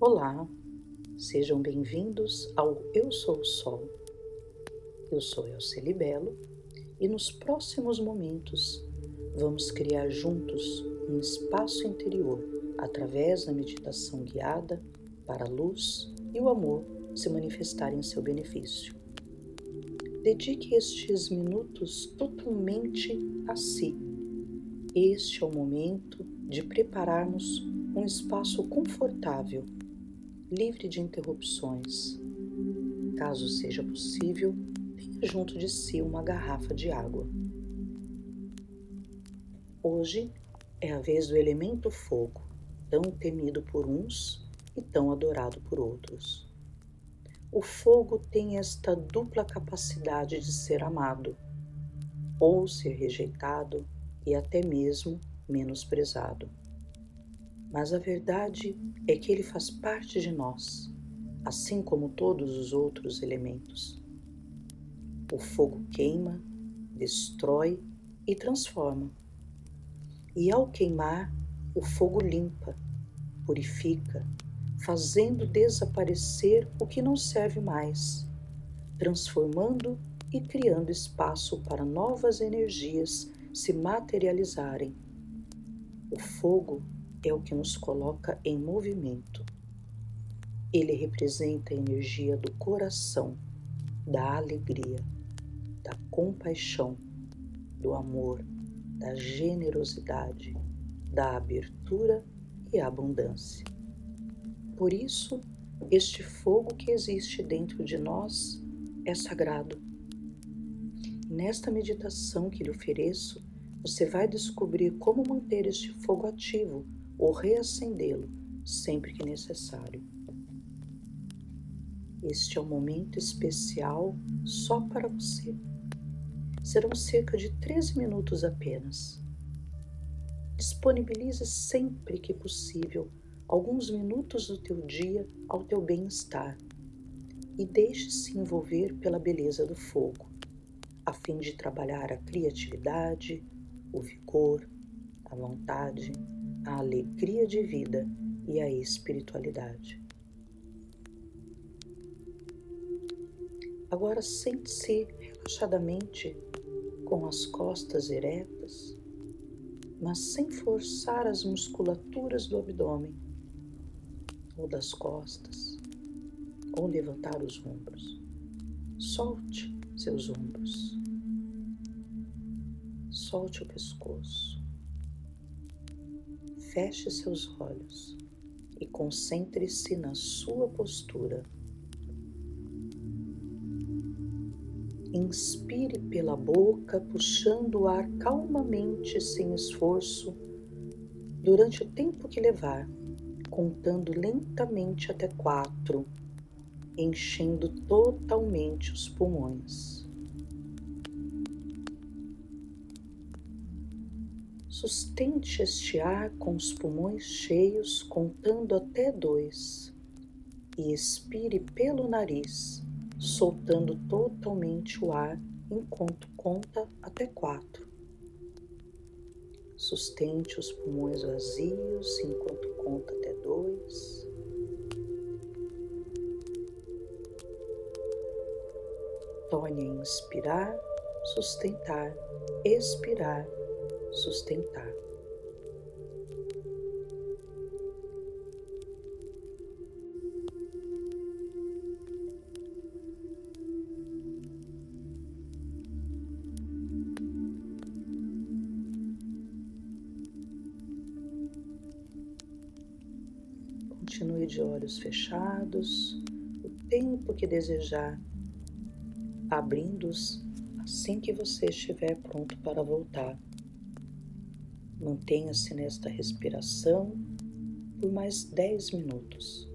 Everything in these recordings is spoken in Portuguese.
Olá, sejam bem-vindos ao Eu Sou o Sol. Eu sou Elceli Belo e nos próximos momentos vamos criar juntos um espaço interior através da meditação guiada para a luz e o amor se manifestarem em seu benefício. Dedique estes minutos totalmente a si. Este é o momento de prepararmos um espaço confortável, livre de interrupções. Caso seja possível, tenha junto de si uma garrafa de água. Hoje é a vez do elemento fogo, tão temido por uns e tão adorado por outros. O fogo tem esta dupla capacidade de ser amado, ou ser rejeitado e até mesmo menosprezado. Mas a verdade é que ele faz parte de nós, assim como todos os outros elementos. O fogo queima, destrói e transforma. E ao queimar, o fogo limpa, purifica, fazendo desaparecer o que não serve mais, transformando e criando espaço para novas energias se materializarem. O fogo é o que nos coloca em movimento. Ele representa a energia do coração, da alegria, da compaixão, do amor, da generosidade, da abertura e abundância. Por isso, este fogo que existe dentro de nós é sagrado. Nesta meditação que lhe ofereço, você vai descobrir como manter este fogo ativo ou reacendê-lo sempre que necessário. Este é um momento especial só para você. Serão cerca de 13 minutos apenas. Disponibilize sempre que possível alguns minutos do teu dia ao teu bem-estar e deixe-se envolver pela beleza do fogo, a fim de trabalhar a criatividade, o vigor, a vontade, a alegria de vida e a espiritualidade. Agora sente-se relaxadamente com as costas eretas, mas sem forçar as musculaturas do abdômen ou das costas, ou levantar os ombros. Solte seus ombros. Solte o pescoço. Feche seus olhos e concentre-se na sua postura. Inspire pela boca, puxando o ar calmamente, sem esforço, durante o tempo que levar contando lentamente até quatro, enchendo totalmente os pulmões. Sustente este ar com os pulmões cheios, contando até dois, e expire pelo nariz, soltando totalmente o ar enquanto conta até quatro. Sustente os pulmões vazios enquanto conta até dois. Torne a inspirar, sustentar, expirar, sustentar. Continue de olhos fechados o tempo que desejar, abrindo-os assim que você estiver pronto para voltar. Mantenha-se nesta respiração por mais 10 minutos.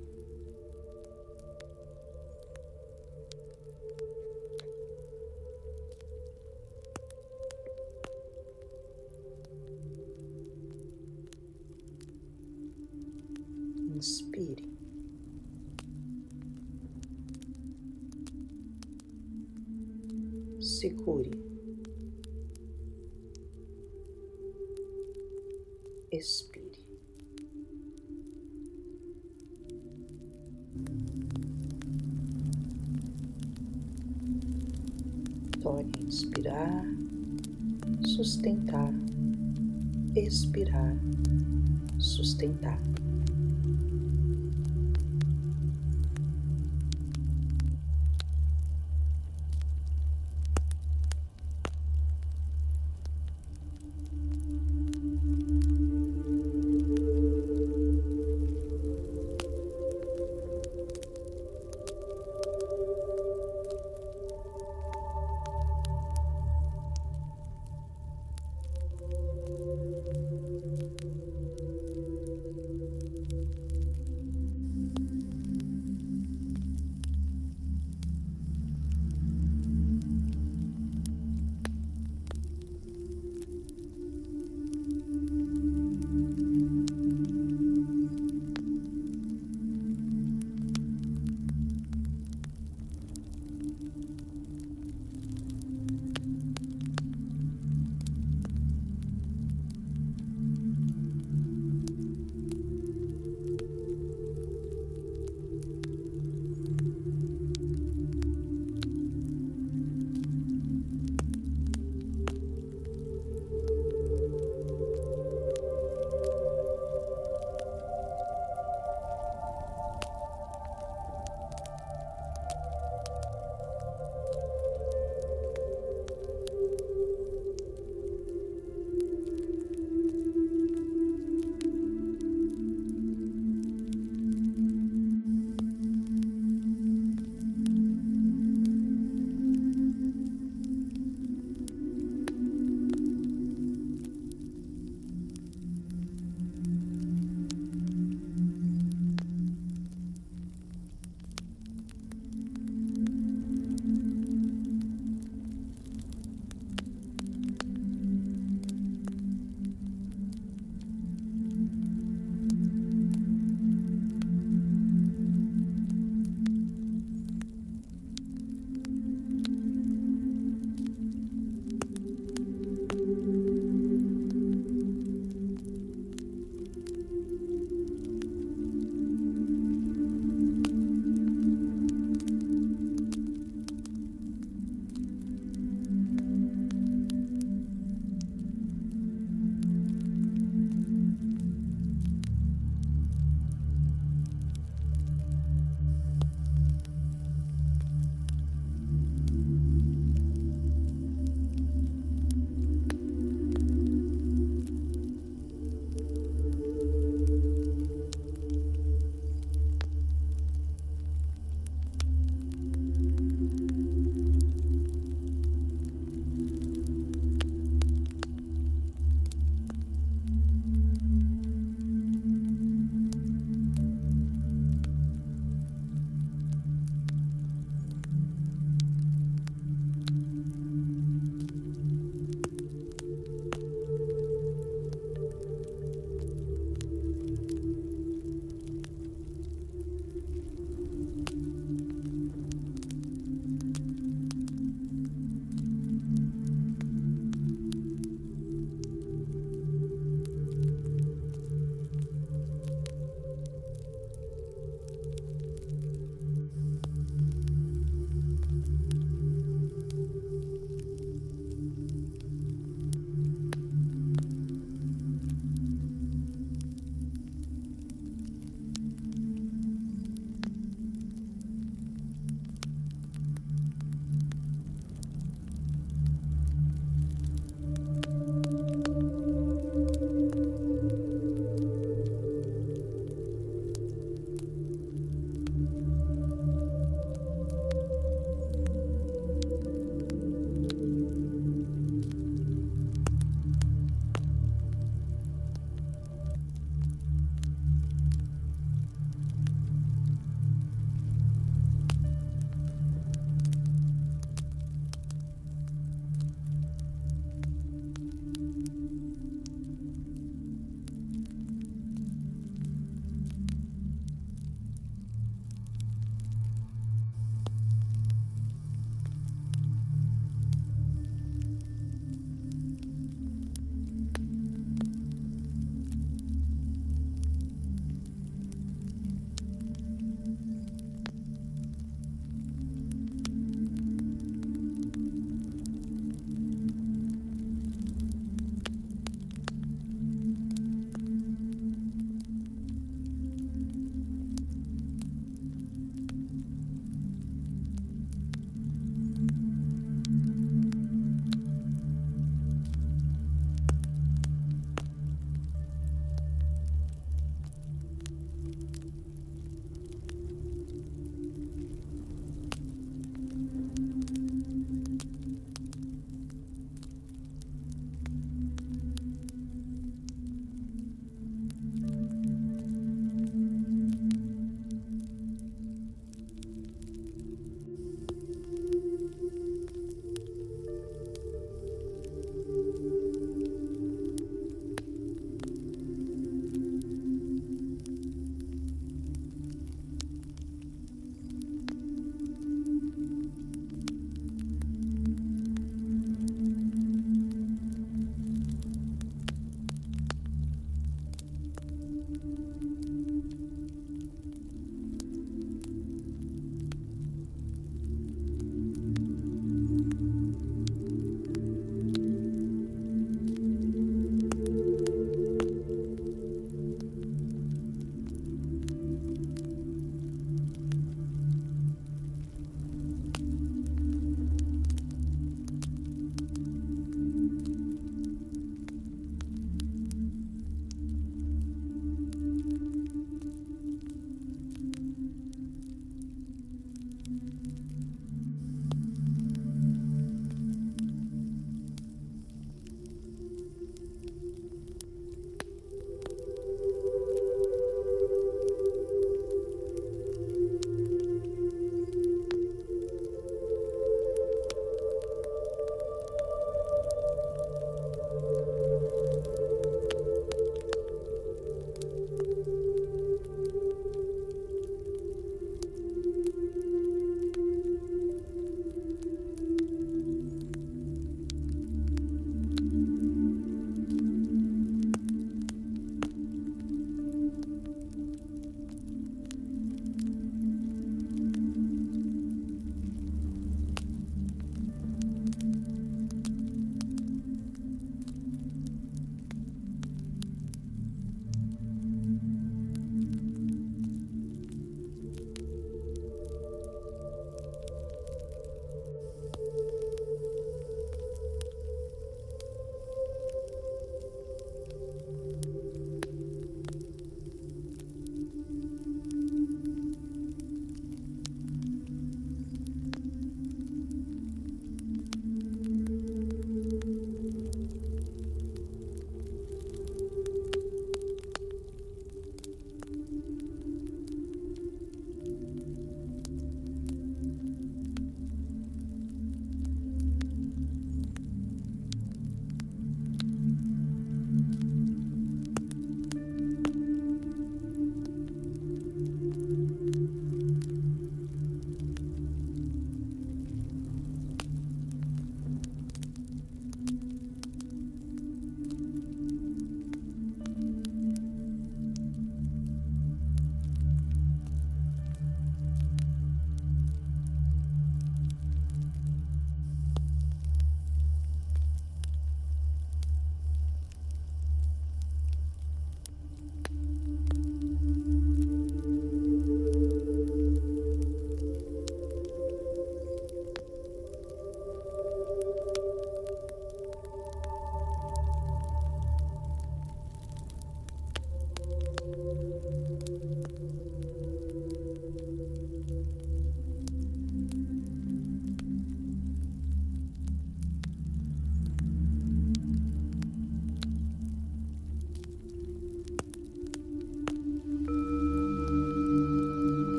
inspire. Segure. expire. Torne inspirar, sustentar, expirar, sustentar.